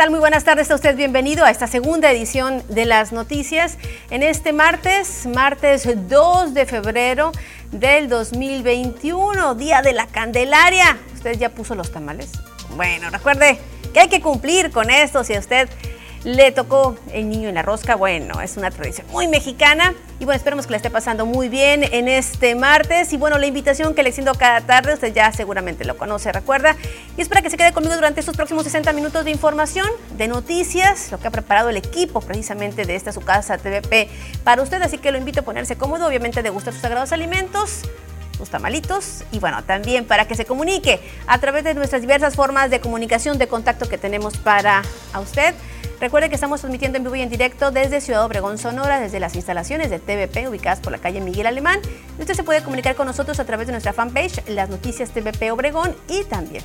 Hola, ¿qué tal? Muy buenas tardes a usted. Bienvenido a esta segunda edición de las noticias. En este martes, martes 2 de febrero del 2021, Día de la Candelaria. ¿Usted ya puso los tamales? Bueno, recuerde que hay que cumplir con esto si usted le tocó el niño en la rosca. Bueno, es una tradición muy mexicana. Y bueno, esperemos que le esté pasando muy bien en este martes. Y bueno, la invitación que le extiendo cada tarde, usted ya seguramente lo conoce, recuerda. Y es para que se quede conmigo durante estos próximos 60 minutos de información, de noticias, lo que ha preparado el equipo precisamente de esta su casa TVP para usted. Así que lo invito a ponerse cómodo, obviamente de gustar sus sagrados alimentos sus tamalitos y bueno, también para que se comunique a través de nuestras diversas formas de comunicación, de contacto que tenemos para a usted. Recuerde que estamos transmitiendo en vivo y en directo desde Ciudad Obregón, Sonora, desde las instalaciones de TVP ubicadas por la calle Miguel Alemán. usted se puede comunicar con nosotros a través de nuestra fanpage, las noticias TVP Obregón y también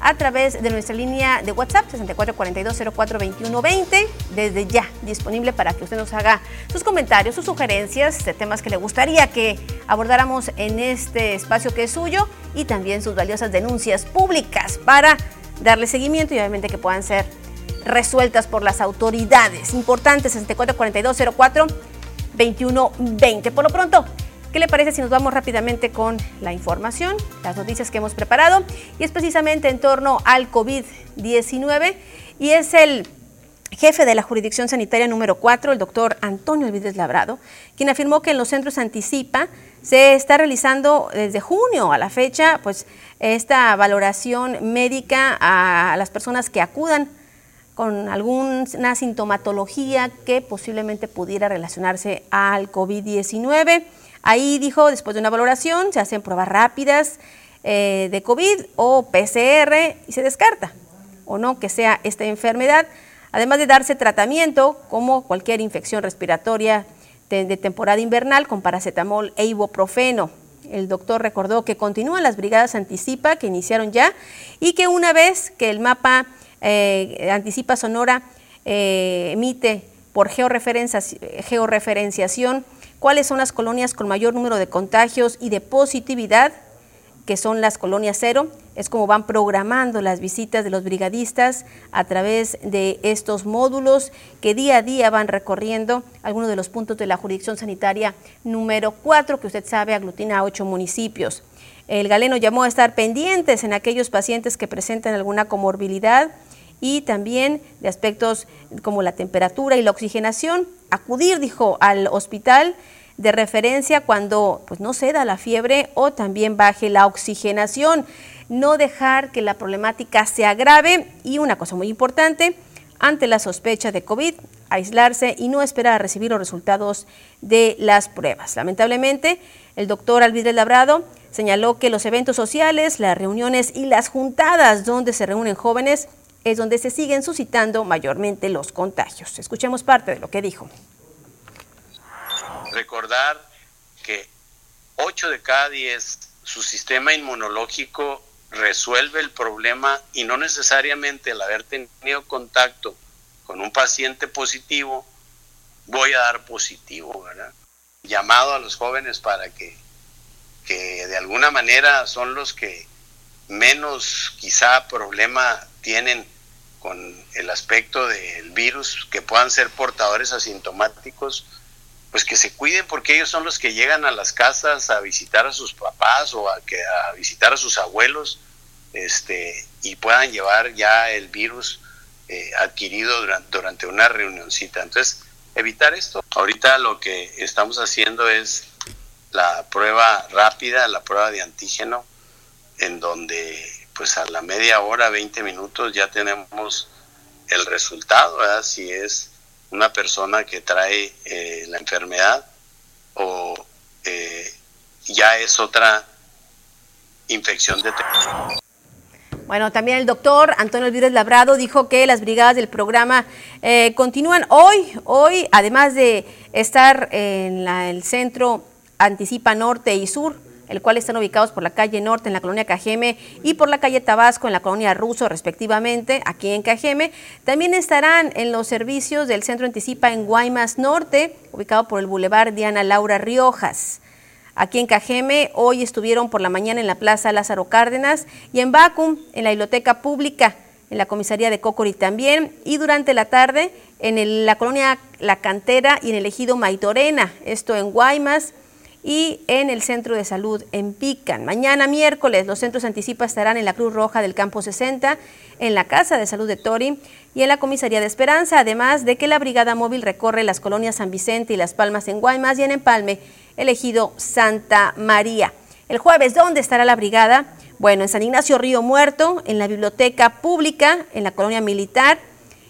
a través de nuestra línea de WhatsApp 6442042120 desde ya disponible para que usted nos haga sus comentarios, sus sugerencias de temas que le gustaría que abordáramos en este espacio que es suyo y también sus valiosas denuncias públicas para darle seguimiento y obviamente que puedan ser resueltas por las autoridades. Importante, 644204-2120. Por lo pronto, ¿qué le parece si nos vamos rápidamente con la información, las noticias que hemos preparado? Y es precisamente en torno al COVID-19 y es el jefe de la jurisdicción sanitaria número 4, el doctor Antonio Elvides Labrado, quien afirmó que en los centros Anticipa se está realizando desde junio a la fecha, pues esta valoración médica a las personas que acudan con alguna sintomatología que posiblemente pudiera relacionarse al COVID-19. Ahí dijo, después de una valoración, se hacen pruebas rápidas eh, de COVID o PCR y se descarta o no que sea esta enfermedad, además de darse tratamiento como cualquier infección respiratoria de, de temporada invernal con paracetamol e ibuprofeno. El doctor recordó que continúan las brigadas anticipa que iniciaron ya y que una vez que el mapa eh, Anticipa Sonora eh, emite por georreferenciación cuáles son las colonias con mayor número de contagios y de positividad, que son las colonias cero. Es como van programando las visitas de los brigadistas a través de estos módulos que día a día van recorriendo algunos de los puntos de la jurisdicción sanitaria número 4, que usted sabe aglutina a ocho municipios. El galeno llamó a estar pendientes en aquellos pacientes que presentan alguna comorbilidad y también de aspectos como la temperatura y la oxigenación. Acudir, dijo, al hospital de referencia cuando pues, no ceda la fiebre o también baje la oxigenación. No dejar que la problemática se agrave y una cosa muy importante, ante la sospecha de COVID, aislarse y no esperar a recibir los resultados de las pruebas. Lamentablemente, el doctor Alvidre Labrado señaló que los eventos sociales, las reuniones y las juntadas donde se reúnen jóvenes es donde se siguen suscitando mayormente los contagios. Escuchemos parte de lo que dijo. Recordar que 8 de cada 10 su sistema inmunológico resuelve el problema y no necesariamente el haber tenido contacto con un paciente positivo, voy a dar positivo, ¿verdad? Llamado a los jóvenes para que, que de alguna manera son los que menos quizá problema tienen con el aspecto del virus, que puedan ser portadores asintomáticos, pues que se cuiden porque ellos son los que llegan a las casas a visitar a sus papás o a, que, a visitar a sus abuelos este, y puedan llevar ya el virus eh, adquirido durante, durante una reunioncita. Entonces, evitar esto. Ahorita lo que estamos haciendo es la prueba rápida, la prueba de antígeno, en donde pues a la media hora, 20 minutos ya tenemos el resultado. Si es una persona que trae eh, la enfermedad o eh, ya es otra infección de bueno, también el doctor Antonio Elvírez Labrado dijo que las brigadas del programa eh, continúan hoy, hoy, además de estar en el centro Anticipa Norte y Sur, el cual están ubicados por la calle Norte en la colonia Cajeme y por la calle Tabasco en la colonia Ruso, respectivamente, aquí en Cajeme. También estarán en los servicios del Centro Anticipa en Guaymas Norte, ubicado por el Boulevard Diana Laura Riojas. Aquí en Cajeme, hoy estuvieron por la mañana en la Plaza Lázaro Cárdenas y en Bacum, en la Biblioteca Pública. en la comisaría de Cocori también, y durante la tarde en la colonia La Cantera y en el ejido Maitorena, esto en Guaymas y en el Centro de Salud en Pican. Mañana miércoles los centros anticipa estarán en la Cruz Roja del Campo 60, en la Casa de Salud de Tori y en la Comisaría de Esperanza, además de que la Brigada Móvil recorre las colonias San Vicente y Las Palmas en Guaymas y en Empalme, elegido Santa María. El jueves, ¿dónde estará la brigada? Bueno, en San Ignacio Río Muerto, en la Biblioteca Pública, en la Colonia Militar,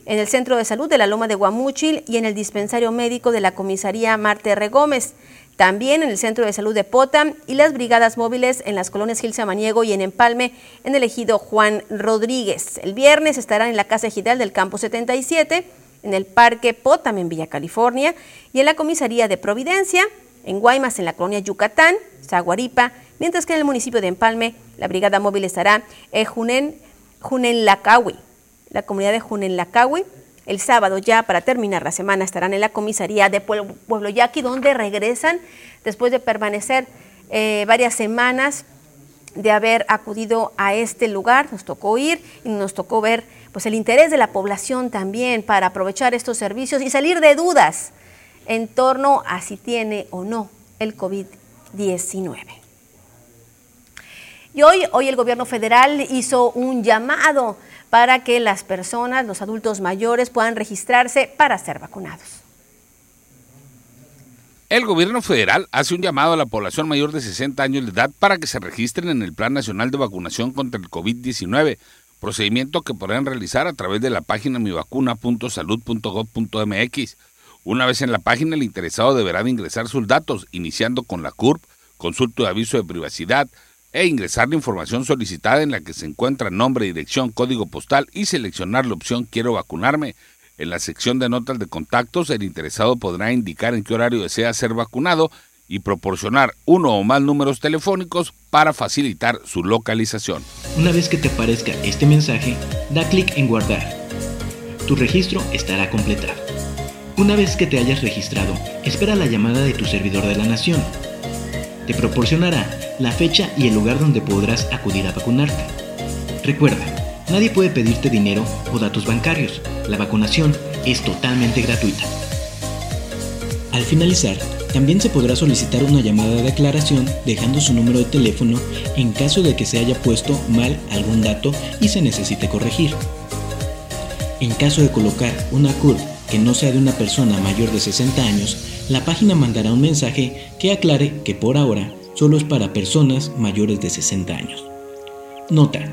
en el Centro de Salud de la Loma de Guamúchil y en el Dispensario Médico de la Comisaría Marte R. Gómez. También en el Centro de Salud de Potam y las brigadas móviles en las colonias Gil Samaniego y en Empalme, en el ejido Juan Rodríguez. El viernes estarán en la Casa Ejidal del Campo 77, en el Parque Potam en Villa California y en la Comisaría de Providencia, en Guaymas en la colonia Yucatán, Zaguaripa, mientras que en el municipio de Empalme la brigada móvil estará en Junen, Junenlacawi, la comunidad de Junenlacawi. El sábado ya para terminar la semana estarán en la comisaría de Pueblo, Yaqui, donde regresan después de permanecer eh, varias semanas de haber acudido a este lugar, nos tocó ir y nos tocó ver pues el interés de la población también para aprovechar estos servicios y salir de dudas en torno a si tiene o no el COVID-19. Y hoy, hoy el gobierno federal hizo un llamado para que las personas, los adultos mayores, puedan registrarse para ser vacunados. El gobierno federal hace un llamado a la población mayor de 60 años de edad para que se registren en el Plan Nacional de Vacunación contra el COVID-19, procedimiento que podrán realizar a través de la página mivacuna.salud.gov.mx. Una vez en la página, el interesado deberá de ingresar sus datos, iniciando con la CURP, consulta de aviso de privacidad, e ingresar la información solicitada en la que se encuentra nombre, dirección, código postal y seleccionar la opción Quiero vacunarme. En la sección de notas de contactos, el interesado podrá indicar en qué horario desea ser vacunado y proporcionar uno o más números telefónicos para facilitar su localización. Una vez que te aparezca este mensaje, da clic en guardar. Tu registro estará completado. Una vez que te hayas registrado, espera la llamada de tu servidor de la nación. Te proporcionará la fecha y el lugar donde podrás acudir a vacunarte. Recuerda, nadie puede pedirte dinero o datos bancarios. La vacunación es totalmente gratuita. Al finalizar, también se podrá solicitar una llamada de aclaración dejando su número de teléfono en caso de que se haya puesto mal algún dato y se necesite corregir. En caso de colocar una CURP que no sea de una persona mayor de 60 años, la página mandará un mensaje que aclare que por ahora solo es para personas mayores de 60 años. Nota.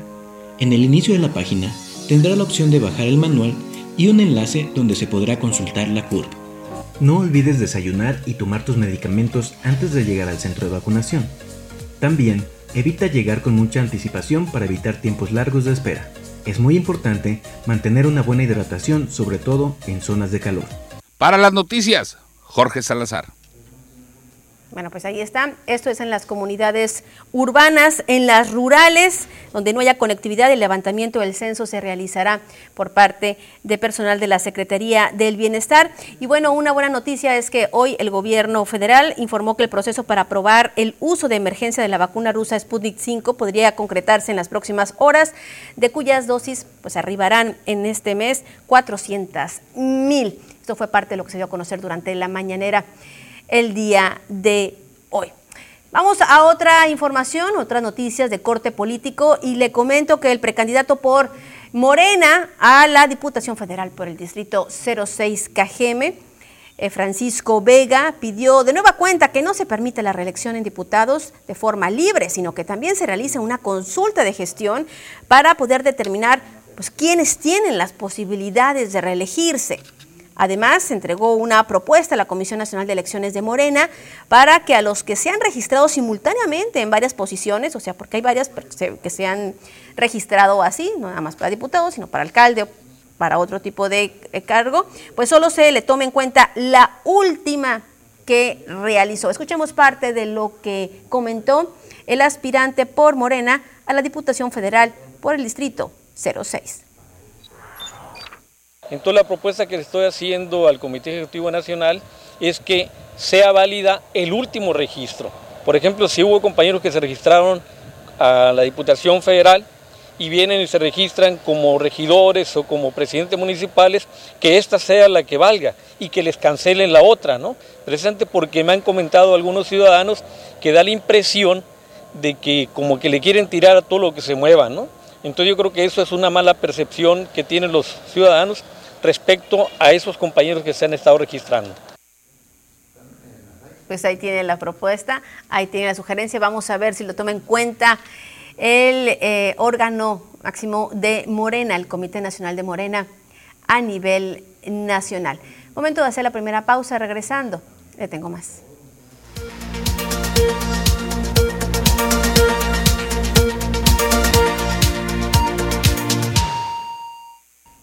En el inicio de la página tendrá la opción de bajar el manual y un enlace donde se podrá consultar la curva. No olvides desayunar y tomar tus medicamentos antes de llegar al centro de vacunación. También evita llegar con mucha anticipación para evitar tiempos largos de espera. Es muy importante mantener una buena hidratación, sobre todo en zonas de calor. Para las noticias, Jorge Salazar. Bueno, pues ahí está. Esto es en las comunidades urbanas, en las rurales, donde no haya conectividad, el levantamiento del censo se realizará por parte de personal de la Secretaría del Bienestar. Y bueno, una buena noticia es que hoy el gobierno federal informó que el proceso para aprobar el uso de emergencia de la vacuna rusa Sputnik 5 podría concretarse en las próximas horas, de cuyas dosis pues arribarán en este mes 400 mil. Esto fue parte de lo que se dio a conocer durante la mañanera el día de hoy. Vamos a otra información, otras noticias de corte político y le comento que el precandidato por Morena a la Diputación Federal por el Distrito 06 Cajeme, eh, Francisco Vega, pidió de nueva cuenta que no se permita la reelección en diputados de forma libre, sino que también se realice una consulta de gestión para poder determinar pues, quiénes tienen las posibilidades de reelegirse. Además, se entregó una propuesta a la Comisión Nacional de Elecciones de Morena para que a los que se han registrado simultáneamente en varias posiciones, o sea, porque hay varias que se han registrado así, no nada más para diputados, sino para alcalde para otro tipo de eh, cargo, pues solo se le tome en cuenta la última que realizó. Escuchemos parte de lo que comentó el aspirante por Morena a la Diputación Federal por el Distrito 06. Entonces la propuesta que le estoy haciendo al Comité Ejecutivo Nacional es que sea válida el último registro. Por ejemplo, si hubo compañeros que se registraron a la Diputación Federal y vienen y se registran como regidores o como presidentes municipales, que esta sea la que valga y que les cancelen la otra, ¿no? Presente porque me han comentado algunos ciudadanos que da la impresión de que como que le quieren tirar a todo lo que se mueva, ¿no? Entonces yo creo que eso es una mala percepción que tienen los ciudadanos respecto a esos compañeros que se han estado registrando. Pues ahí tiene la propuesta, ahí tiene la sugerencia, vamos a ver si lo toma en cuenta el eh, órgano máximo de Morena, el Comité Nacional de Morena a nivel nacional. Momento de hacer la primera pausa, regresando, le tengo más.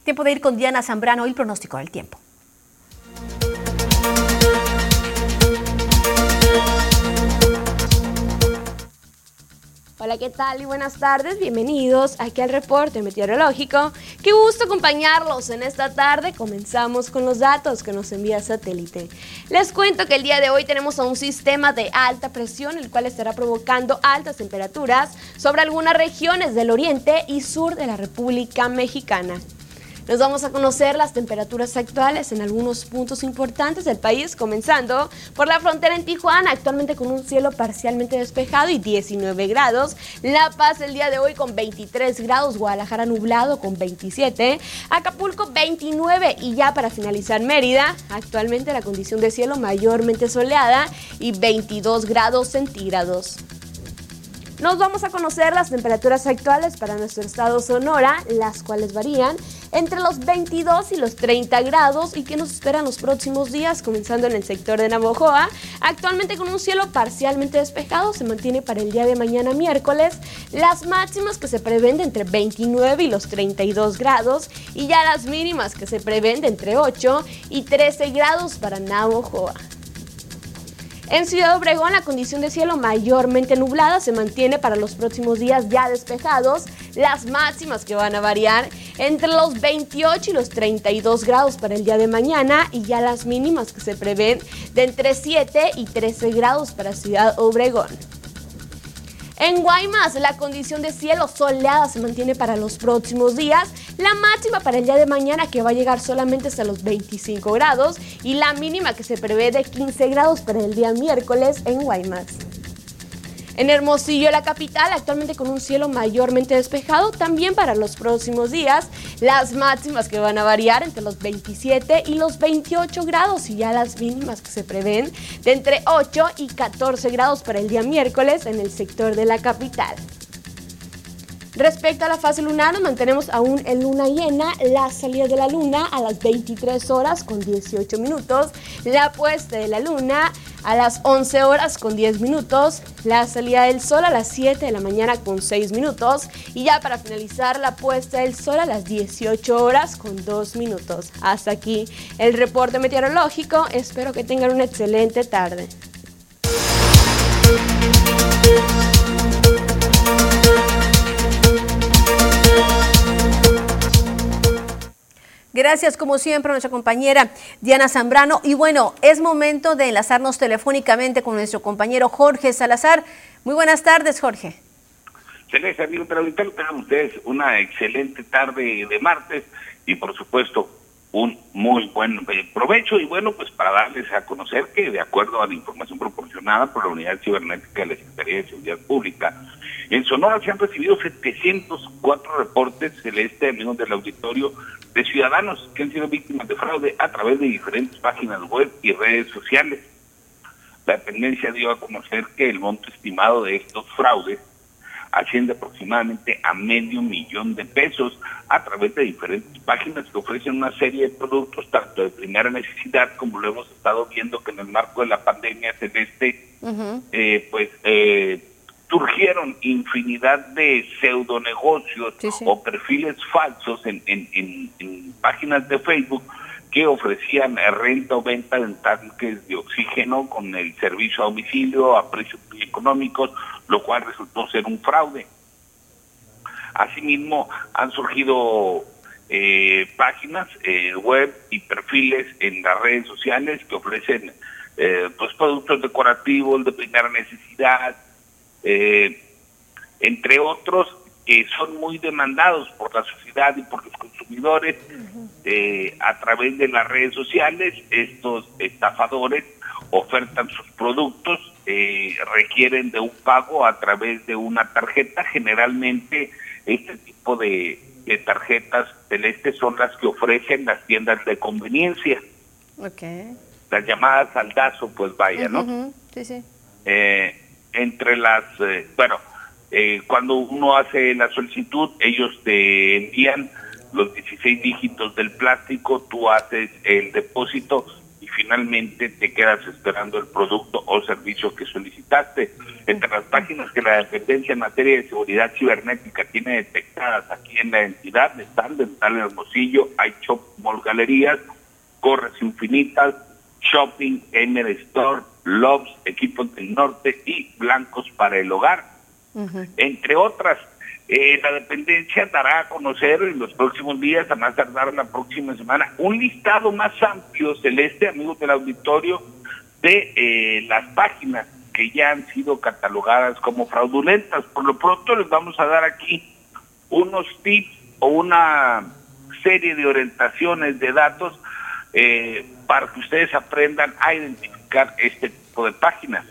Tiempo de ir con Diana Zambrano y el pronóstico del tiempo. Hola, ¿qué tal y buenas tardes? Bienvenidos aquí al reporte meteorológico. Qué gusto acompañarlos en esta tarde. Comenzamos con los datos que nos envía satélite. Les cuento que el día de hoy tenemos a un sistema de alta presión, el cual estará provocando altas temperaturas sobre algunas regiones del oriente y sur de la República Mexicana. Nos vamos a conocer las temperaturas actuales en algunos puntos importantes del país, comenzando por la frontera en Tijuana, actualmente con un cielo parcialmente despejado y 19 grados. La Paz el día de hoy con 23 grados, Guadalajara nublado con 27, Acapulco 29 y ya para finalizar Mérida, actualmente la condición de cielo mayormente soleada y 22 grados centígrados. Nos vamos a conocer las temperaturas actuales para nuestro estado Sonora, las cuales varían entre los 22 y los 30 grados y que nos esperan los próximos días, comenzando en el sector de Navojoa. Actualmente con un cielo parcialmente despejado, se mantiene para el día de mañana miércoles las máximas que se prevén de entre 29 y los 32 grados y ya las mínimas que se prevén de entre 8 y 13 grados para Navojoa. En Ciudad Obregón la condición de cielo mayormente nublada se mantiene para los próximos días ya despejados, las máximas que van a variar entre los 28 y los 32 grados para el día de mañana y ya las mínimas que se prevén de entre 7 y 13 grados para Ciudad Obregón. En Guaymas, la condición de cielo soleada se mantiene para los próximos días. La máxima para el día de mañana que va a llegar solamente hasta los 25 grados y la mínima que se prevé de 15 grados para el día miércoles en Guaymas. En Hermosillo, la capital, actualmente con un cielo mayormente despejado, también para los próximos días, las máximas que van a variar entre los 27 y los 28 grados y ya las mínimas que se prevén de entre 8 y 14 grados para el día miércoles en el sector de la capital. Respecto a la fase lunar, nos mantenemos aún en luna llena, la salida de la luna a las 23 horas con 18 minutos, la puesta de la luna a las 11 horas con 10 minutos, la salida del sol a las 7 de la mañana con 6 minutos. Y ya para finalizar la puesta del sol a las 18 horas con 2 minutos. Hasta aquí el reporte meteorológico, espero que tengan una excelente tarde. Gracias, como siempre, a nuestra compañera Diana Zambrano. Y bueno, es momento de enlazarnos telefónicamente con nuestro compañero Jorge Salazar. Muy buenas tardes, Jorge. Celeste, amigo televidente, tengan ustedes una excelente tarde de martes y, por supuesto, un muy buen eh, provecho. Y bueno, pues para darles a conocer que, de acuerdo a la información proporcionada por la Unidad Cibernética de la Secretaría de Seguridad Pública, en Sonora se han recibido 704 reportes celeste, amigos del auditorio, de ciudadanos que han sido víctimas de fraude a través de diferentes páginas web y redes sociales. La dependencia dio a conocer que el monto estimado de estos fraudes asciende aproximadamente a medio millón de pesos a través de diferentes páginas que ofrecen una serie de productos tanto de primera necesidad como lo hemos estado viendo que en el marco de la pandemia celeste eh, pues eh, surgieron infinidad de pseudonegocios o perfiles falsos en, en, páginas de Facebook que ofrecían renta o venta de tanques de oxígeno con el servicio a domicilio a precios muy económicos, lo cual resultó ser un fraude. Asimismo, han surgido eh, páginas eh, web y perfiles en las redes sociales que ofrecen eh, pues productos decorativos de primera necesidad, eh, entre otros que son muy demandados por la sociedad y por los consumidores eh, a través de las redes sociales. Estos estafadores ofertan sus productos, eh, requieren de un pago a través de una tarjeta. Generalmente este tipo de, tarjetas celestes son las que ofrecen las tiendas de conveniencia. Okay. Las llamadas saldazo, pues vaya, ¿no? Sí, sí. Eh, entre las, bueno, eh, cuando uno hace la solicitud, ellos te envían los 16 dígitos del plástico, tú haces el depósito y finalmente te quedas esperando el producto o servicio que solicitaste. Entre las páginas que la dependencia en materia de seguridad cibernética tiene detectadas aquí en la entidad están Dental Hermosillo, hay Shop Mall Galerías, Corres Infinitas, Shopping, Gamer Store, Loves, Equipos del Norte y Blancos para el Hogar entre otras. Eh, la dependencia dará a conocer en los próximos días, a más tardar la próxima semana, un listado más amplio, Celeste, amigos del auditorio, de eh, las páginas que ya han sido catalogadas como fraudulentas. Por lo pronto les vamos a dar aquí unos tips o una serie de orientaciones de datos eh, para que ustedes aprendan a identificar este tipo de páginas.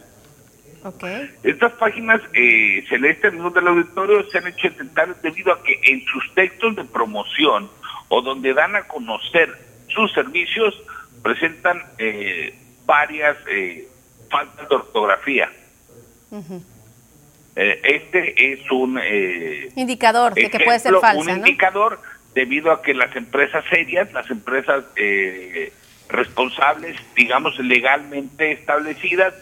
Estas páginas eh, celestes del auditorio se han hecho intentar debido a que en sus textos de promoción o donde dan a conocer sus servicios presentan eh, varias eh, faltas de ortografía. Eh, este es un indicador de que puede ser falsa. Un indicador debido a que las empresas serias, las empresas responsables, digamos legalmente establecidas,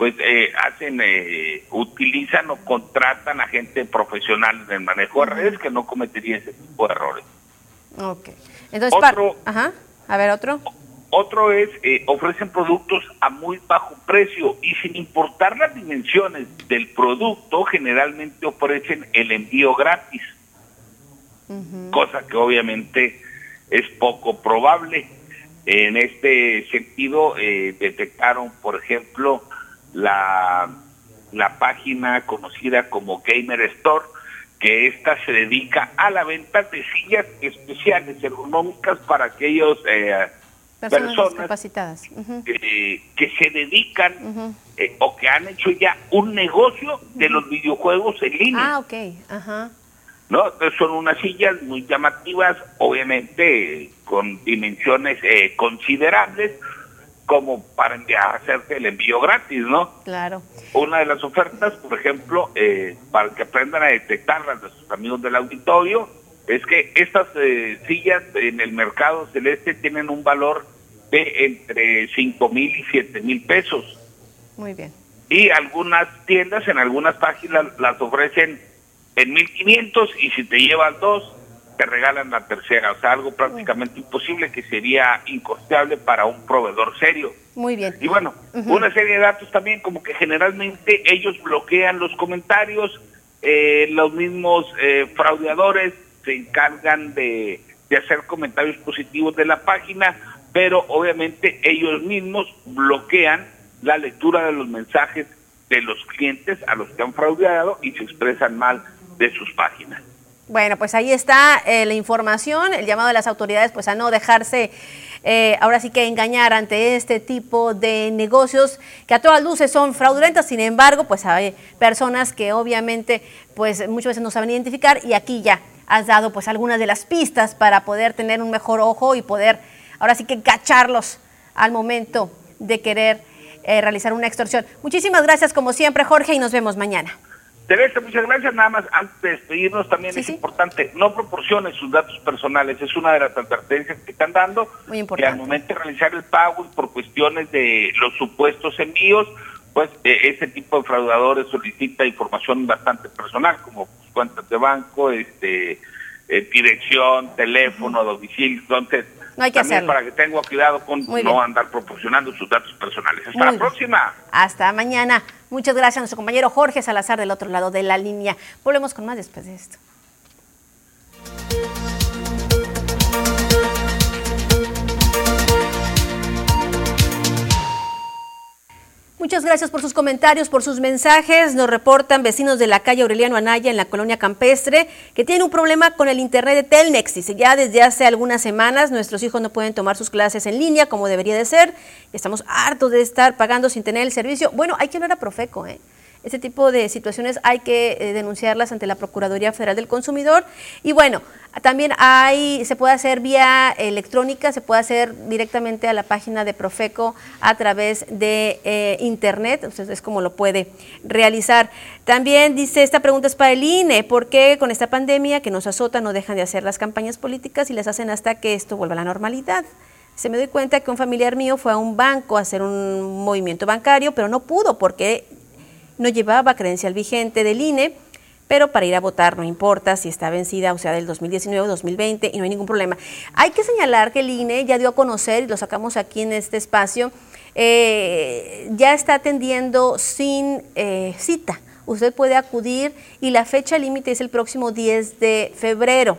pues eh, hacen, eh, utilizan o contratan a gente profesional en el manejo de redes que no cometería ese tipo de errores. Ok. Entonces, otro, ajá. A ver, otro. Otro es, eh, ofrecen productos a muy bajo precio y sin importar las dimensiones del producto, generalmente ofrecen el envío gratis. Cosa que obviamente es poco probable. En este sentido, detectaron, por ejemplo, la, la página conocida como Gamer Store, que esta se dedica a la venta de sillas especiales ergonómicas para aquellos eh, personas, capacitadas que se dedican eh, o que han hecho ya un negocio de los videojuegos en línea. Ah, ok, ajá. ¿No? son unas sillas muy llamativas, obviamente con dimensiones eh, considerables, como para hacerte el envío gratis, ¿no? Claro. Una de las ofertas, por ejemplo, eh, para que aprendan a detectarlas nuestros amigos del auditorio, es que estas eh, sillas en el mercado celeste tienen un valor de entre 5 mil y 7 mil pesos. Muy bien. Y algunas tiendas, en algunas páginas, las ofrecen en 1500 y si te llevas dos, te regalan la tercera, o sea, algo prácticamente imposible que sería incosteable para un proveedor serio. Muy bien. Y bueno, una serie de datos también, como que generalmente ellos bloquean los comentarios, eh, los mismos eh, fraudeadores se encargan de, de hacer comentarios positivos de la página, pero obviamente ellos mismos bloquean la lectura de los mensajes de los clientes a los que han fraudeado y se expresan mal de sus páginas. Bueno, pues ahí está eh, la información, el llamado de las autoridades pues a no dejarse eh, ahora sí que engañar ante este tipo de negocios que a todas luces son fraudulentas, sin embargo pues hay personas que obviamente pues muchas veces no saben identificar y aquí ya has dado pues algunas de las pistas para poder tener un mejor ojo y poder ahora sí que cacharlos al momento de querer eh, realizar una extorsión. Muchísimas gracias como siempre Jorge y nos vemos mañana. Teresa, muchas gracias. Nada más, antes de despedirnos, también es importante, no proporcione sus datos personales. Es una de las advertencias que están dando. Muy importante. Que al momento de realizar el pago y por cuestiones de los supuestos envíos, pues eh, ese tipo de fraudadores solicita información bastante personal, como cuentas de banco, este eh, dirección, teléfono, domicilio. Entonces, no hay que También para que tenga cuidado con no andar proporcionando sus datos personales. Hasta la próxima. Hasta mañana. Muchas gracias a nuestro compañero Jorge Salazar del otro lado de la línea. Volvemos con más después de esto. Muchas gracias por sus comentarios, por sus mensajes. Nos reportan vecinos de la calle Aureliano Anaya en la colonia campestre que tienen un problema con el internet de Telmex. Dice, ya desde hace algunas semanas nuestros hijos no pueden tomar sus clases en línea como debería de ser. Estamos hartos de estar pagando sin tener el servicio. Bueno, hay que hablar a Profeco, ¿eh? Este tipo de situaciones hay que eh, denunciarlas ante la Procuraduría Federal del Consumidor. Y bueno, también hay, se puede hacer vía electrónica, se puede hacer directamente a la página de Profeco a través de eh, internet, entonces es como lo puede realizar. También dice, esta pregunta es para el INE, ¿por qué con esta pandemia que nos azota no dejan de hacer las campañas políticas y las hacen hasta que esto vuelva a la normalidad? Se me doy cuenta que un familiar mío fue a un banco a hacer un movimiento bancario, pero no pudo porque no llevaba credencial vigente del INE, pero para ir a votar no importa si está vencida, o sea, del 2019 o 2020, y no hay ningún problema. Hay que señalar que el INE ya dio a conocer, y lo sacamos aquí en este espacio, eh, ya está atendiendo sin eh, cita. Usted puede acudir y la fecha límite es el próximo 10 de febrero.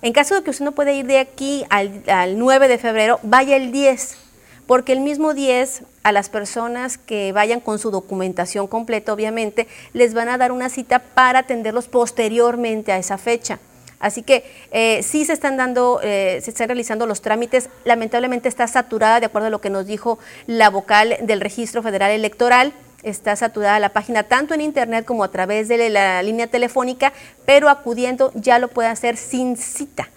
En caso de que usted no pueda ir de aquí al, al 9 de febrero, vaya el 10 porque el mismo 10 a las personas que vayan con su documentación completa, obviamente, les van a dar una cita para atenderlos posteriormente a esa fecha. Así que eh, sí se están dando, eh, se están realizando los trámites. Lamentablemente está saturada, de acuerdo a lo que nos dijo la vocal del Registro Federal Electoral. Está saturada la página tanto en internet como a través de la línea telefónica, pero acudiendo ya lo puede hacer sin cita.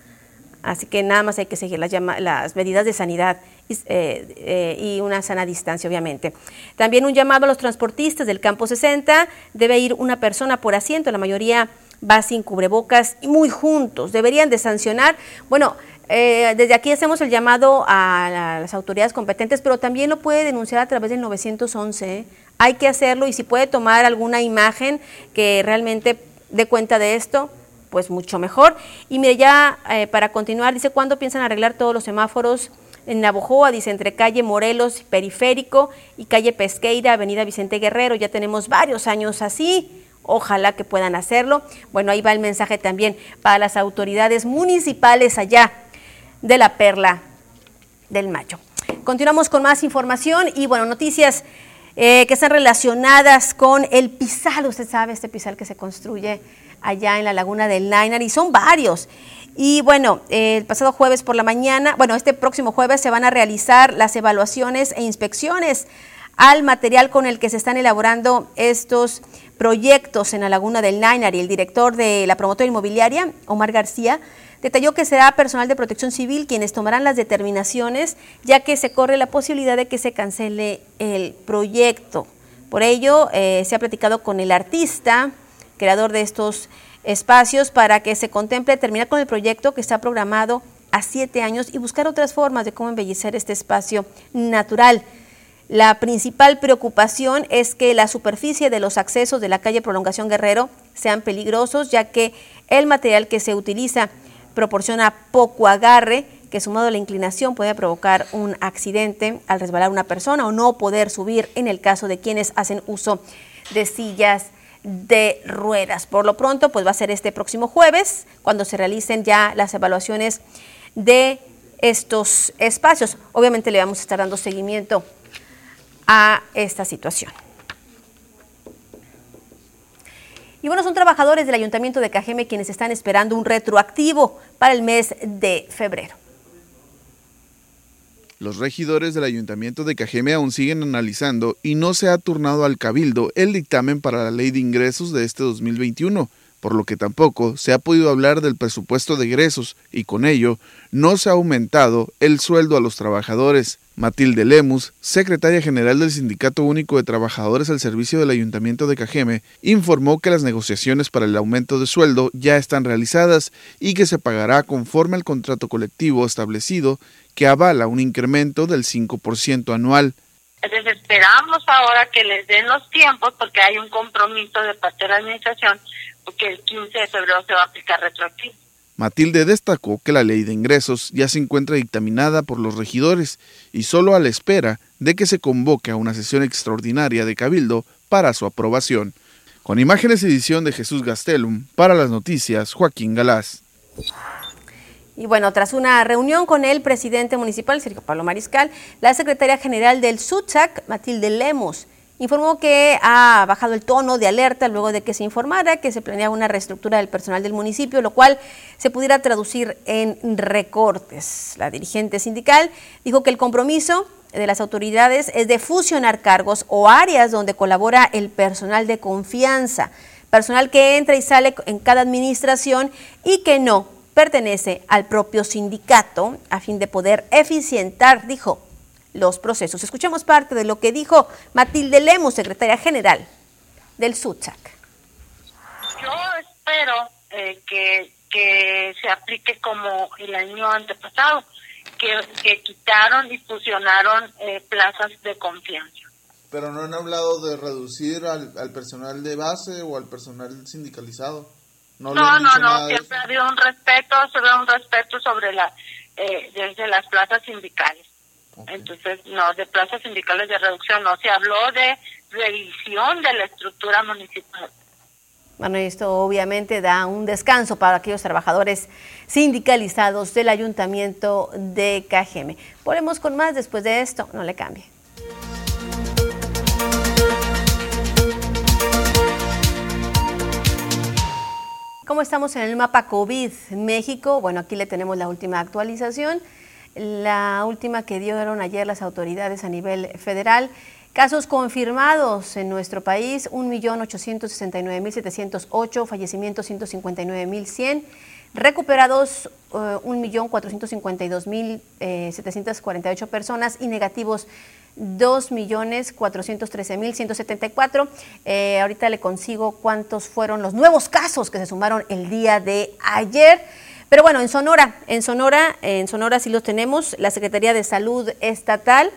Así que nada más hay que seguir las, las medidas de sanidad y, eh, eh, y, una sana distancia, obviamente. También un llamado a los transportistas del campo 60. Debe ir una persona por asiento. La mayoría va sin cubrebocas y muy juntos. Deberían de sancionar. Bueno, eh, desde aquí hacemos el llamado a las autoridades competentes, pero también lo puede denunciar a través del 911. Hay que hacerlo y si puede tomar alguna imagen que realmente dé cuenta de esto, pues mucho mejor. Y mire, ya eh, para continuar, dice, ¿cuándo piensan arreglar todos los semáforos? En Navojoa, dice, entre calle Morelos, Periférico y calle Pesqueira, avenida Vicente Guerrero. Ya tenemos varios años así. Ojalá que puedan hacerlo. Bueno, ahí va el mensaje también para las autoridades municipales allá de la Perla del Mayo. Continuamos con más información y, bueno, noticias eh, que están relacionadas con el pisal. Usted sabe, este pisal que se construye allá en la laguna del Nainar y son varios. Y bueno, el pasado jueves por la mañana, bueno, este próximo jueves se van a realizar las evaluaciones e inspecciones al material con el que se están elaborando estos proyectos en la laguna del Nainar y el director de la promotora inmobiliaria, Omar García, detalló que será personal de protección civil quienes tomarán las determinaciones, ya que se corre la posibilidad de que se cancele el proyecto. Por ello, eh, se ha platicado con el artista, creador de estos espacios, para que se contemple terminar con el proyecto que está programado a siete años y buscar otras formas de cómo embellecer este espacio natural. La principal preocupación es que la superficie de los accesos de la calle Prolongación Guerrero sean peligrosos, ya que el material que se utiliza proporciona poco agarre, que sumado a la inclinación puede provocar un accidente al resbalar una persona o no poder subir en el caso de quienes hacen uso de sillas de ruedas. Por lo pronto, pues va a ser este próximo jueves cuando se realicen ya las evaluaciones de estos espacios. Obviamente le vamos a estar dando seguimiento a esta situación. Y bueno, son trabajadores del Ayuntamiento de Cajeme quienes están esperando un retroactivo para el mes de febrero. Los regidores del Ayuntamiento de Cajeme aún siguen analizando y no se ha turnado al Cabildo el dictamen para la ley de ingresos de este 2021, por lo que tampoco se ha podido hablar del presupuesto de ingresos y con ello no se ha aumentado el sueldo a los trabajadores. Matilde Lemus, secretaria general del Sindicato Único de Trabajadores al Servicio del Ayuntamiento de Cajeme, informó que las negociaciones para el aumento de sueldo ya están realizadas y que se pagará conforme al contrato colectivo establecido que avala un incremento del 5% anual. Entonces esperamos ahora que les den los tiempos porque hay un compromiso de parte de la administración porque el 15 de febrero se va a aplicar retroactivo. Matilde destacó que la ley de ingresos ya se encuentra dictaminada por los regidores y solo a la espera de que se convoque a una sesión extraordinaria de Cabildo para su aprobación. Con imágenes y edición de Jesús Gastelum, para las noticias, Joaquín Galás. Y bueno, tras una reunión con el presidente municipal, Sergio Pablo Mariscal, la secretaria general del SUTSAC, Matilde Lemos, informó que ha bajado el tono de alerta luego de que se informara que se planeaba una reestructura del personal del municipio, lo cual se pudiera traducir en recortes. La dirigente sindical dijo que el compromiso de las autoridades es de fusionar cargos o áreas donde colabora el personal de confianza, personal que entra y sale en cada administración y que no pertenece al propio sindicato a fin de poder eficientar, dijo, los procesos. Escuchemos parte de lo que dijo Matilde Lemus, secretaria general del SUTSAC. Yo espero eh, que, que se aplique como el año antepasado, que, quitaron y fusionaron eh, plazas de confianza. Pero no han hablado de reducir al, personal de base o al personal sindicalizado. No, no, no, siempre ha habido un respeto, sobre un respeto sobre la, eh, desde las plazas sindicales. Entonces, no, de plazas sindicales de reducción, no, se habló de revisión de la estructura municipal. Bueno, esto obviamente da un descanso para aquellos trabajadores sindicalizados del ayuntamiento de Cajeme. Volvemos con más después de esto, no le cambie. ¿Cómo estamos en el mapa COVID México? Bueno, aquí le tenemos la última actualización. La última que dieron ayer las autoridades a nivel federal Casos confirmados en nuestro país, 1.869.708, fallecimientos 159.100, recuperados eh, 1.452.748 personas y negativos 2.413.174. Eh, ahorita le consigo cuántos fueron los nuevos casos que se sumaron el día de ayer. Pero bueno, en Sonora, en Sonora, en Sonora sí los tenemos, la Secretaría de Salud Estatal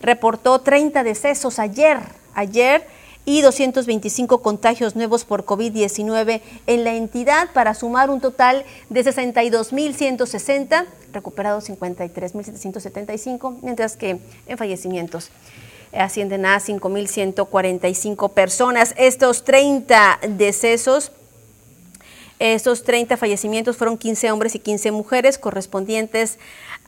reportó 30 decesos ayer, ayer y 225 contagios nuevos por COVID-19 en la entidad para sumar un total de 62.160, recuperados 53.775, mientras que en fallecimientos ascienden a 5.145 personas. Estos 30 decesos estos 30 fallecimientos fueron 15 hombres y 15 mujeres correspondientes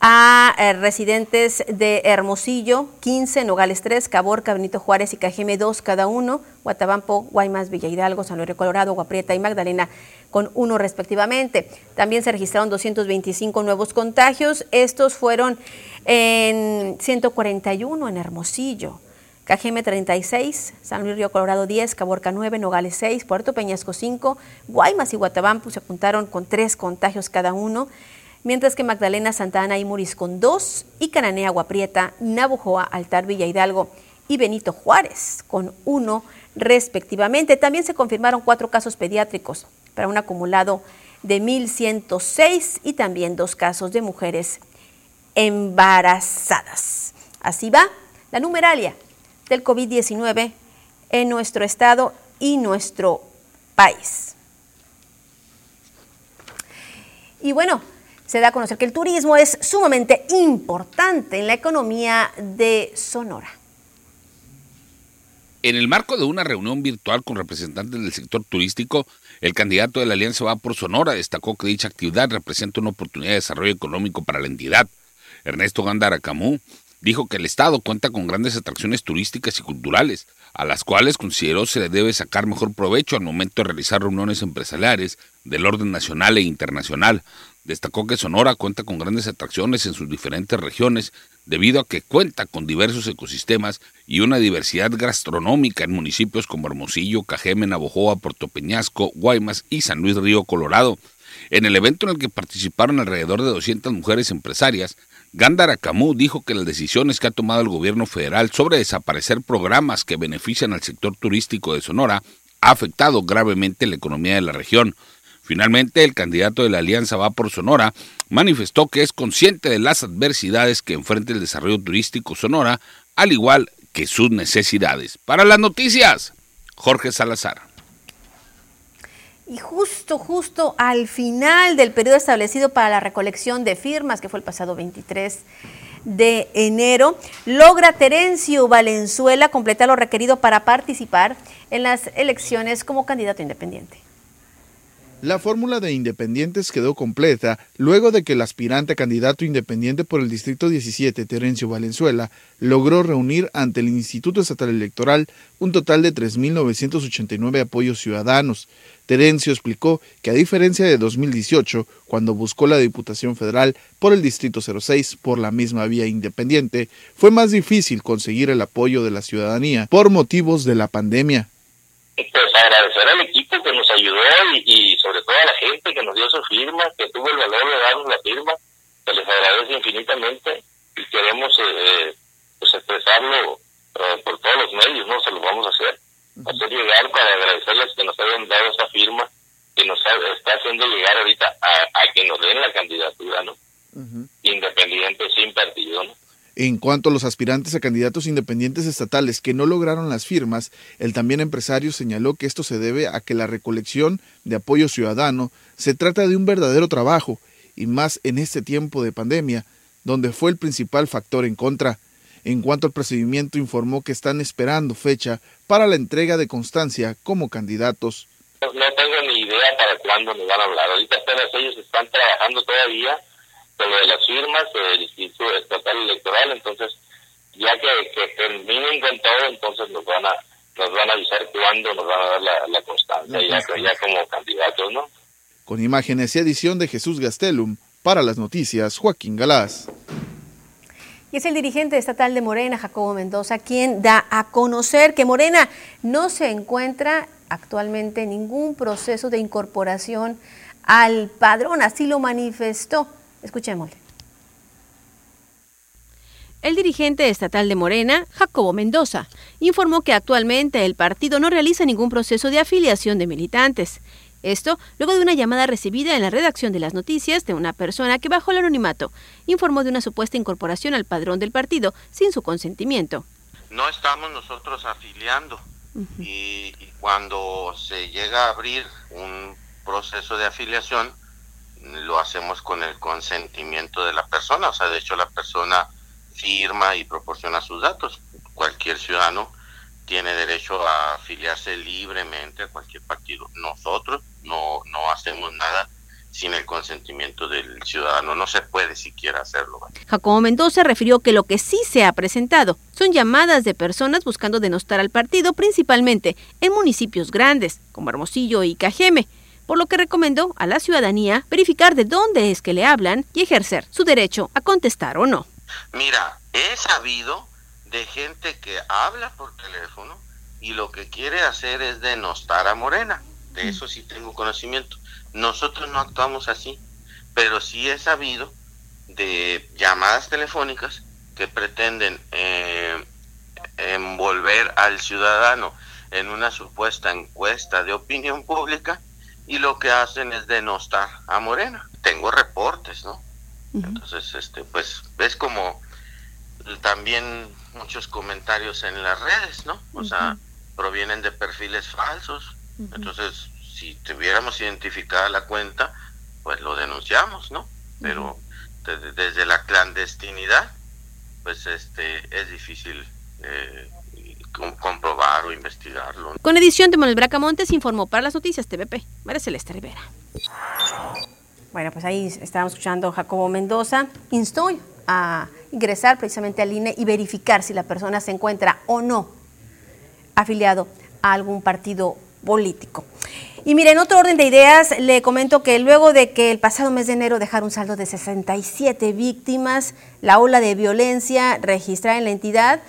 a eh, residentes de Hermosillo, 15, Nogales 3, Caborca, Benito Juárez y Cajeme 2 cada uno, Guatabampo, Guaymas, Villa Hidalgo, San Luis Colorado, Guaprieta y Magdalena con uno respectivamente. También se registraron 225 nuevos contagios, estos fueron en 141 en Hermosillo. Cajeme 36, San Luis Río Colorado 10, Caborca 9, Nogales 6, Puerto Peñasco 5, Guaymas y Guatabampo se apuntaron con tres contagios cada uno mientras que Magdalena Santana y Muris con dos, y Cananea Guaprieta, Navojoa, Altar Villa Hidalgo y Benito Juárez con uno respectivamente. También se confirmaron cuatro casos pediátricos para un acumulado de 1.106 y también dos casos de mujeres embarazadas. Así va la numeralia del COVID-19 en nuestro estado y nuestro país. Y bueno, se da a conocer que el turismo es sumamente importante en la economía de Sonora. En el marco de una reunión virtual con representantes del sector turístico, el candidato de la Alianza Va por Sonora destacó que dicha actividad representa una oportunidad de desarrollo económico para la entidad. Ernesto Gándara Camú dijo que el Estado cuenta con grandes atracciones turísticas y culturales, a las cuales consideró se le debe sacar mejor provecho al momento de realizar reuniones empresariales del orden nacional e internacional, Destacó que Sonora cuenta con grandes atracciones en sus diferentes regiones debido a que cuenta con diversos ecosistemas y una diversidad gastronómica en municipios como Hermosillo, Cajeme, Navojoa, Puerto Peñasco, Guaymas y San Luis Río Colorado. En el evento en el que participaron alrededor de 200 mujeres empresarias, Gándara Camus dijo que las decisiones que ha tomado el gobierno federal sobre desaparecer programas que benefician al sector turístico de Sonora ha afectado gravemente la economía de la región. Finalmente, el candidato de la Alianza Va por Sonora manifestó que es consciente de las adversidades que enfrenta el desarrollo turístico Sonora, al igual que sus necesidades. Para las noticias, Jorge Salazar. Y justo, justo al final del periodo establecido para la recolección de firmas, que fue el pasado 23 de enero, logra Terencio Valenzuela completar lo requerido para participar en las elecciones como candidato independiente. La fórmula de independientes quedó completa luego de que el aspirante candidato independiente por el Distrito 17, Terencio Valenzuela, logró reunir ante el Instituto Estatal Electoral un total de 3.989 apoyos ciudadanos. Terencio explicó que a diferencia de 2018, cuando buscó la Diputación Federal por el Distrito 06 por la misma vía independiente, fue más difícil conseguir el apoyo de la ciudadanía por motivos de la pandemia. Pues agradecer al equipo que nos ayudó y, sobre todo a la gente que nos dio su firma, que tuvo el valor de darnos la firma, se les agradece infinitamente y queremos eh, eh, pues expresarlo eh, por todos los medios, ¿no? Se lo vamos a hacer, hacer llegar para agradecerles que nos hayan dado esa firma que nos está haciendo llegar ahorita a, que nos den la candidatura, ¿no? Independiente, sin partido, ¿no? En cuanto a los aspirantes a candidatos independientes estatales que no lograron las firmas, el también empresario señaló que esto se debe a que la recolección de apoyo ciudadano se trata de un verdadero trabajo, y más en este tiempo de pandemia, donde fue el principal factor en contra. En cuanto al procedimiento, informó que están esperando fecha para la entrega de constancia como candidatos. No tengo ni idea para cuándo nos van a hablar. Ahorita apenas ellos están trabajando todavía lo de las firmas del Instituto Estatal Electoral, entonces ya que, terminen con todo, entonces nos van a nos van a avisar cuándo nos van a dar la, constancia, ya, ya como candidatos, ¿no? Con imágenes y edición de Jesús Gastelum, para las noticias, Joaquín Galás. Y es el dirigente estatal de Morena, Jacobo Mendoza, quien da a conocer que Morena no se encuentra actualmente en ningún proceso de incorporación al padrón, así lo manifestó Escuchémosle. El dirigente estatal de Morena, Jacobo Mendoza, informó que actualmente el partido no realiza ningún proceso de afiliación de militantes. Esto luego de una llamada recibida en la redacción de las noticias de una persona que bajo el anonimato informó de una supuesta incorporación al padrón del partido sin su consentimiento. No estamos nosotros afiliando y cuando se llega a abrir un proceso de afiliación, lo hacemos con el consentimiento de la persona, o sea, de hecho la persona firma y proporciona sus datos. Cualquier ciudadano tiene derecho a afiliarse libremente a cualquier partido. Nosotros no, no hacemos nada sin el consentimiento del ciudadano. No se puede siquiera hacerlo. Jacobo Mendoza refirió que lo que sí se ha presentado son llamadas de personas buscando denostar al partido, principalmente en municipios grandes, como Hermosillo y Cajeme por lo que recomendó a la ciudadanía verificar de dónde es que le hablan y ejercer su derecho a contestar o no. Mira, he sabido de gente que habla por teléfono y lo que quiere hacer es denostar a Morena. De mm. eso sí tengo conocimiento. Nosotros no actuamos así, pero sí he sabido de llamadas telefónicas que pretenden eh, envolver al ciudadano en una supuesta encuesta de opinión pública y lo que hacen es denostar a Morena. Tengo reportes, ¿no? Entonces, este, pues ves como también muchos comentarios en las redes, ¿no? O sea, provienen de perfiles falsos. Entonces, si tuviéramos identificada la cuenta, pues lo denunciamos, ¿no? Pero desde la clandestinidad, pues este es difícil eh, comprobar o investigarlo. Con edición de Manuel Bracamontes informó para las noticias TVP, María Celeste Rivera. Bueno, pues ahí estábamos escuchando a Jacobo Mendoza. Instó a ingresar precisamente al INE y verificar si la persona se encuentra o no afiliado a algún partido político. Y mire, en otro orden de ideas, le comento que luego de que el pasado mes de enero dejara un saldo de 67 víctimas, la ola de violencia registrada en la entidad,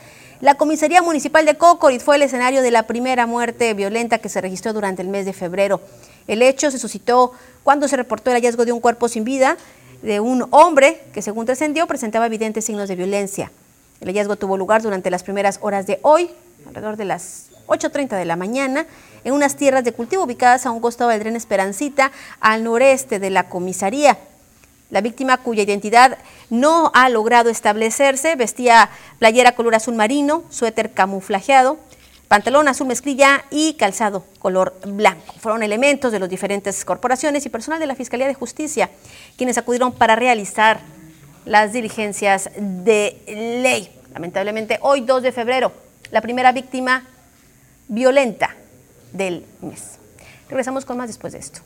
la Comisaría Municipal de Cocorit fue el escenario de la primera muerte violenta que se registró durante el mes de febrero. El hecho se suscitó cuando se reportó el hallazgo de un cuerpo sin vida de un hombre que, según trascendió, presentaba evidentes signos de violencia. El hallazgo tuvo lugar durante las primeras horas de hoy, alrededor de las 8.30 de la mañana, en unas tierras de cultivo ubicadas a un costado del tren Esperancita, al noreste de la comisaría. La víctima, cuya identidad no ha logrado establecerse, vestía playera color azul marino, suéter camuflajeado, pantalón azul mezclilla y calzado color blanco. Fueron elementos de las diferentes corporaciones y personal de la Fiscalía de Justicia quienes acudieron para realizar las diligencias de ley. Lamentablemente, hoy 2 de febrero, la primera víctima violenta del mes. Regresamos con más después de esto.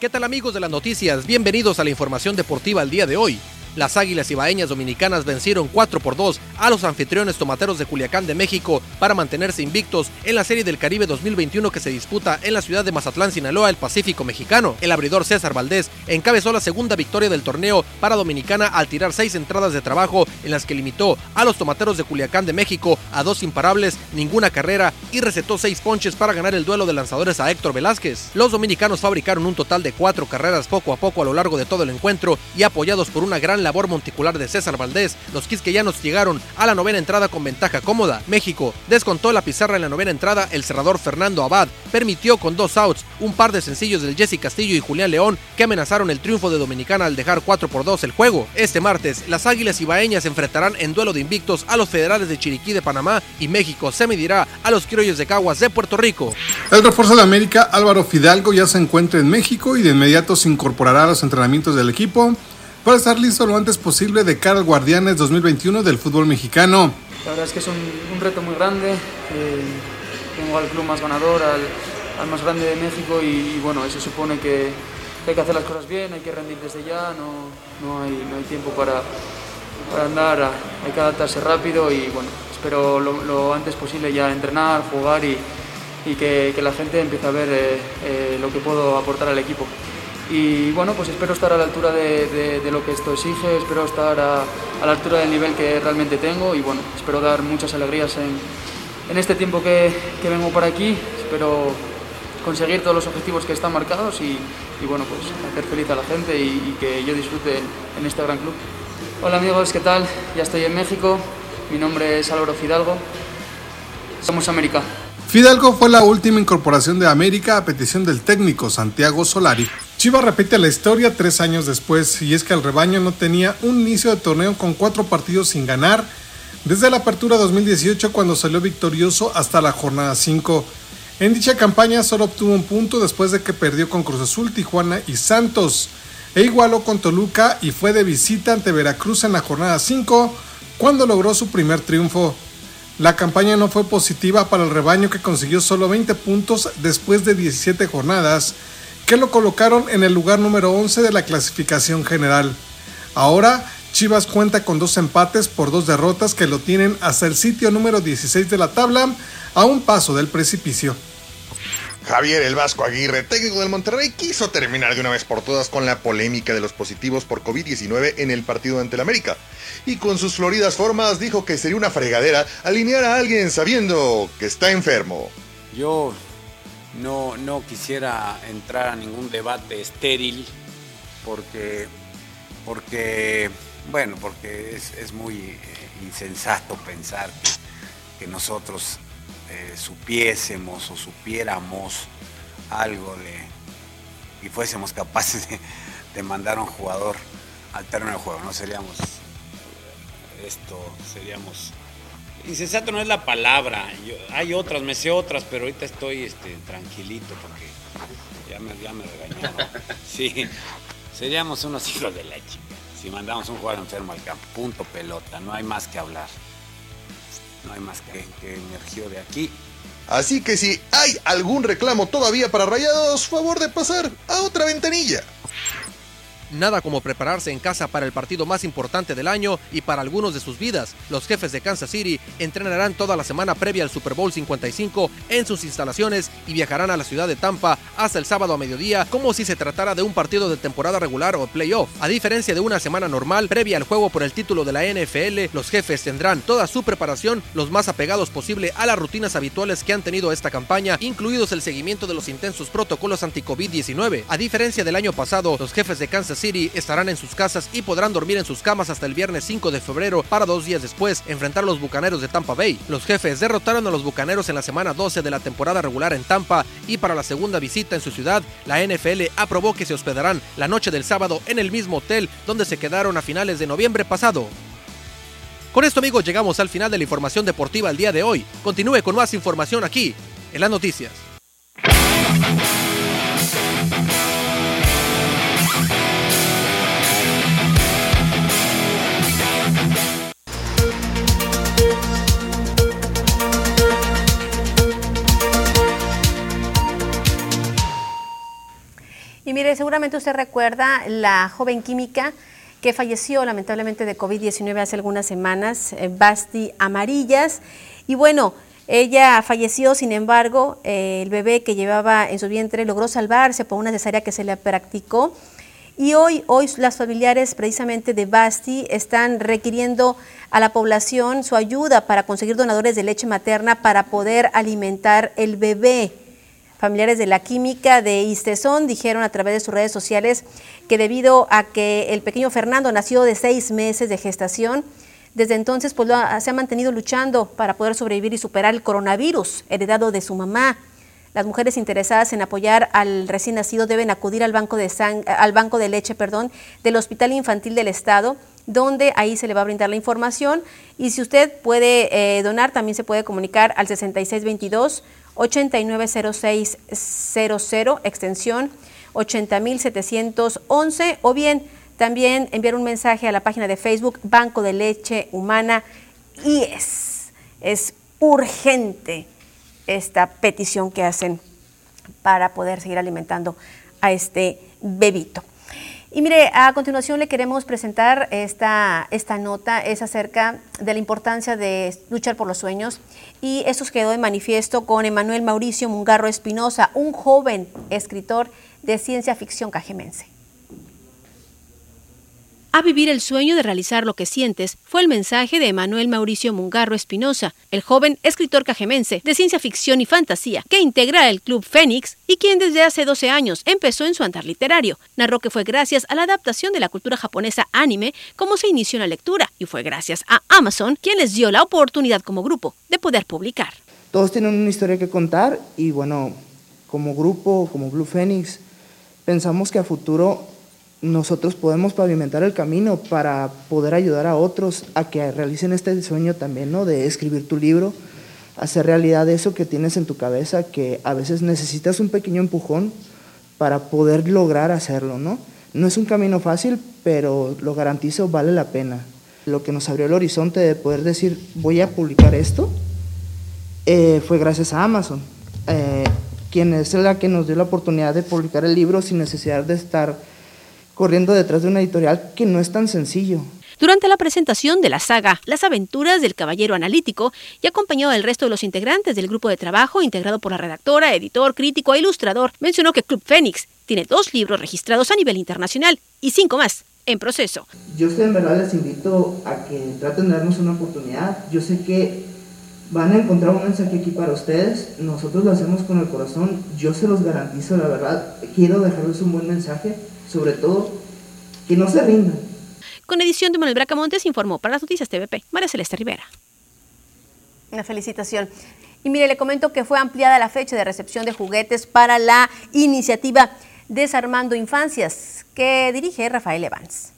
¿Qué tal amigos de las noticias? Bienvenidos a la información deportiva al día de hoy. Las Águilas Ibaeñas Dominicanas vencieron 4 por 2 a los anfitriones tomateros de Culiacán de México para mantenerse invictos en la Serie del Caribe 2021 que se disputa en la ciudad de Mazatlán, Sinaloa, el Pacífico mexicano. El abridor César Valdés encabezó la segunda victoria del torneo para Dominicana al tirar seis entradas de trabajo en las que limitó a los tomateros de Culiacán de México a dos imparables, ninguna carrera y recetó seis ponches para ganar el duelo de lanzadores a Héctor Velázquez. Los dominicanos fabricaron un total de cuatro carreras poco a poco a lo largo de todo el encuentro y apoyados por una gran labor monticular de César Valdés, los quisqueyanos llegaron a la novena entrada con ventaja cómoda. México descontó la pizarra en la novena entrada, el cerrador Fernando Abad permitió con dos outs un par de sencillos del Jesse Castillo y Julián León que amenazaron el triunfo de Dominicana al dejar 4 por 2 el juego. Este martes, las Águilas Ibaeñas se enfrentarán en duelo de invictos a los federales de Chiriquí de Panamá y México se medirá a los criollos de Caguas de Puerto Rico. El refuerzo de América, Álvaro Fidalgo, ya se encuentra en México y de inmediato se incorporará a los entrenamientos del equipo para estar listo lo antes posible de cara al Guardianes 2021 del fútbol mexicano. La verdad es que es un, un reto muy grande. Eh, tengo al club más ganador, al, al más grande de México y, y, bueno, eso supone que, hay que hacer las cosas bien, hay que rendir desde ya, no, no, hay, no hay tiempo para, para andar, hay que adaptarse rápido y bueno, espero lo, lo antes posible ya entrenar, jugar y, y que, que, la gente empiece a ver eh, eh, lo que puedo aportar al equipo y bueno, pues espero estar a la altura de, de, de lo que esto exige, espero estar a, a, la altura del nivel que realmente tengo y bueno, espero dar muchas alegrías en, en este tiempo que, que, vengo por aquí, espero conseguir todos los objetivos que están marcados y, y bueno, pues hacer feliz a la gente y, y, que yo disfrute en este gran club. Hola amigos, ¿qué tal? Ya estoy en México, mi nombre es Álvaro Fidalgo, somos América. Fidalgo fue la última incorporación de América a petición del técnico Santiago Solari. Chivas repite la historia tres años después y es que el rebaño no tenía un inicio de torneo con cuatro partidos sin ganar desde la apertura 2018 cuando salió victorioso hasta la jornada 5. En dicha campaña solo obtuvo un punto después de que perdió con Cruz Azul, Tijuana y Santos e igualó con Toluca y fue de visita ante Veracruz en la jornada 5 cuando logró su primer triunfo. La campaña no fue positiva para el rebaño que consiguió solo 20 puntos después de 17 jornadas que lo colocaron en el lugar número 11 de la clasificación general. Ahora, Chivas cuenta con dos empates por dos derrotas que lo tienen hasta el sitio número 16 de la tabla, a un paso del precipicio. Javier El Vasco Aguirre, técnico del Monterrey, quiso terminar de una vez por todas con la polémica de los positivos por COVID-19 en el partido ante el América. Y con sus floridas formas dijo que sería una fregadera alinear a alguien sabiendo que está enfermo. Yo no, no quisiera entrar a ningún debate estéril porque, porque bueno, porque es, es muy eh, insensato pensar que, nosotros eh, supiésemos o supiéramos algo y fuésemos capaces de, de, mandar a un jugador al terreno de juego, no seríamos esto, seríamos insensato no es la palabra. Yo, hay otras, me sé otras, pero ahorita estoy este, tranquilito porque ya me, ya me regañaron. Sí, seríamos unos hijos de la chica si mandamos un jugador enfermo al campo. Punto pelota, no hay más que hablar. No hay más que, que emergió de aquí. Así que si hay algún reclamo todavía para Rayados, favor de pasar a otra ventanilla. Nada como prepararse en casa para el partido más importante del año y para algunos de sus vidas. Los jefes de Kansas City entrenarán toda la semana previa al Super Bowl 55 en sus instalaciones y viajarán a la ciudad de Tampa hasta el sábado a mediodía como si se tratara de un partido de temporada regular o playoff. A diferencia de una semana normal previa al juego por el título de la NFL, los jefes tendrán toda su preparación los más apegados posible a las rutinas habituales que han tenido esta campaña, incluidos el seguimiento de los intensos protocolos anti-COVID-19. A diferencia del año pasado, los jefes de Kansas City estarán en sus casas y podrán dormir en sus camas hasta el viernes 5 de febrero para dos días después enfrentar a los Bucaneros de Tampa Bay. Los jefes derrotaron a los Bucaneros en la semana 12 de la temporada regular en Tampa y para la segunda visita en su ciudad, la NFL aprobó que se hospedarán la noche del sábado en el mismo hotel donde se quedaron a finales de noviembre pasado. Con esto amigos llegamos al final de la información deportiva el día de hoy. Continúe con más información aquí, en las noticias. Seguramente usted recuerda la joven química que falleció lamentablemente de COVID-19 hace algunas semanas, eh, Basti Amarillas. Y bueno, ella falleció, sin embargo, eh, el bebé que llevaba en su vientre logró salvarse por una cesárea que se le practicó. Y hoy, hoy las familiares precisamente de Basti están requiriendo a la población su ayuda para conseguir donadores de leche materna para poder alimentar el bebé. Familiares de la química de Istezón dijeron a través de sus redes sociales que debido a que el pequeño Fernando nació de seis meses de gestación, desde entonces pues, se ha mantenido luchando para poder sobrevivir y superar el coronavirus heredado de su mamá. Las mujeres interesadas en apoyar al recién nacido deben acudir al banco de, al banco de leche perdón, del Hospital Infantil del Estado, donde ahí se le va a brindar la información. Y si usted puede eh, donar, también se puede comunicar al 6622 890600, extensión 80711, o bien también enviar un mensaje a la página de Facebook Banco de Leche Humana y es, es urgente esta petición que hacen para poder seguir alimentando a este bebito. Y mire, a continuación le queremos presentar esta, esta nota, es acerca de la importancia de luchar por los sueños y eso quedó en manifiesto con Emanuel Mauricio Mungarro Espinosa, un joven escritor de ciencia ficción cajemense. A vivir el sueño de realizar lo que sientes fue el mensaje de Emanuel Mauricio Mungarro Espinosa, el joven escritor cajemense de ciencia ficción y fantasía que integra el Club Fénix y quien desde hace 12 años empezó en su andar literario. Narró que fue gracias a la adaptación de la cultura japonesa anime como se inició la lectura y fue gracias a Amazon quien les dio la oportunidad como grupo de poder publicar. Todos tienen una historia que contar y bueno, como grupo, como Club Fénix, pensamos que a futuro nosotros podemos pavimentar el camino para poder ayudar a otros a que realicen este sueño también, ¿no? De escribir tu libro, hacer realidad eso que tienes en tu cabeza, que a veces necesitas un pequeño empujón para poder lograr hacerlo, ¿no? No es un camino fácil, pero lo garantizo, vale la pena. Lo que nos abrió el horizonte de poder decir, voy a publicar esto, eh, fue gracias a Amazon, eh, quien es la que nos dio la oportunidad de publicar el libro sin necesidad de estar corriendo detrás de una editorial que no es tan sencillo. Durante la presentación de la saga Las aventuras del caballero analítico y acompañado del resto de los integrantes del grupo de trabajo integrado por la redactora, editor, crítico e ilustrador, mencionó que Club Fénix tiene dos libros registrados a nivel internacional y cinco más en proceso. Yo en verdad les invito a que traten de darnos una oportunidad. Yo sé que van a encontrar un mensaje aquí para ustedes. Nosotros lo hacemos con el corazón. Yo se los garantizo, la verdad. Quiero dejarles un buen mensaje sobre todo, que no se rindan. Con edición de Manuel Bracamontes informó para las noticias TVP, María Celeste Rivera. Una felicitación. Y mire, le comento que fue ampliada la fecha de recepción de juguetes para la iniciativa Desarmando Infancias, que dirige Rafael Evans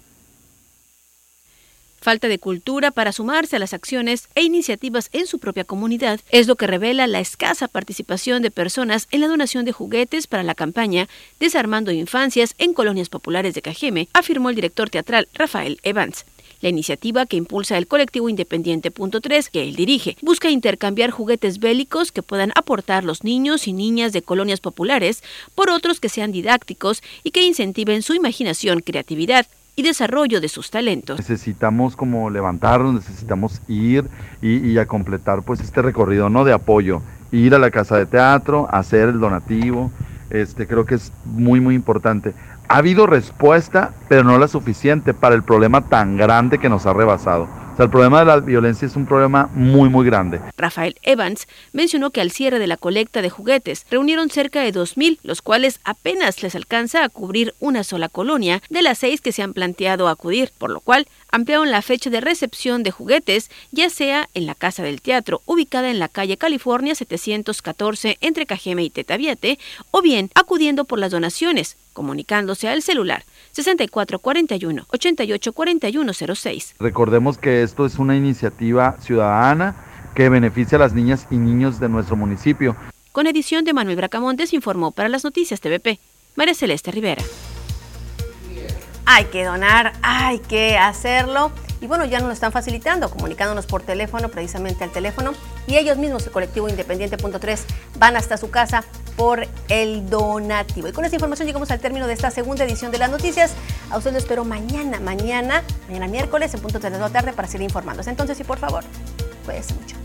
falta de cultura para sumarse a las acciones e iniciativas en su propia comunidad es lo que revela la escasa participación de personas en la donación de juguetes para la campaña Desarmando Infancias en Colonias Populares de Cajeme, afirmó el director teatral Rafael Evans. La iniciativa que impulsa el colectivo Independiente Punto 3, que él dirige, busca intercambiar juguetes bélicos que puedan aportar los niños y niñas de colonias populares por otros que sean didácticos y que incentiven su imaginación, creatividad, y desarrollo de sus talentos. Necesitamos como levantarnos, necesitamos ir y, a completar pues este recorrido no de apoyo, ir a la casa de teatro, hacer el donativo, este creo que es muy muy importante. Ha habido respuesta, pero no la suficiente para el problema tan grande que nos ha rebasado el problema de la violencia es un problema muy, muy grande. Rafael Evans mencionó que al cierre de la colecta de juguetes reunieron cerca de 2.000, los cuales apenas les alcanza a cubrir una sola colonia de las seis que se han planteado acudir, por lo cual ampliaron la fecha de recepción de juguetes, ya sea en la Casa del Teatro, ubicada en la calle California 714 entre Cajeme y Tetaviate, o bien acudiendo por las donaciones, comunicándose al celular 6441 884106. Recordemos que esto es una iniciativa ciudadana que beneficia a las niñas y niños de nuestro municipio. Con edición de Manuel Bracamontes informó para las noticias TVP, María Celeste Rivera. Hay que donar, hay que hacerlo. Y bueno, ya nos lo están facilitando, comunicándonos por teléfono, precisamente al teléfono. Y ellos mismos, el colectivo Independiente.3, van hasta su casa por el donativo. Y con esta información llegamos al término de esta segunda edición de las noticias. A ustedes lo espero mañana, mañana, mañana miércoles, en punto de la tarde, para seguir informándose. Entonces, y por favor, cuídense mucho.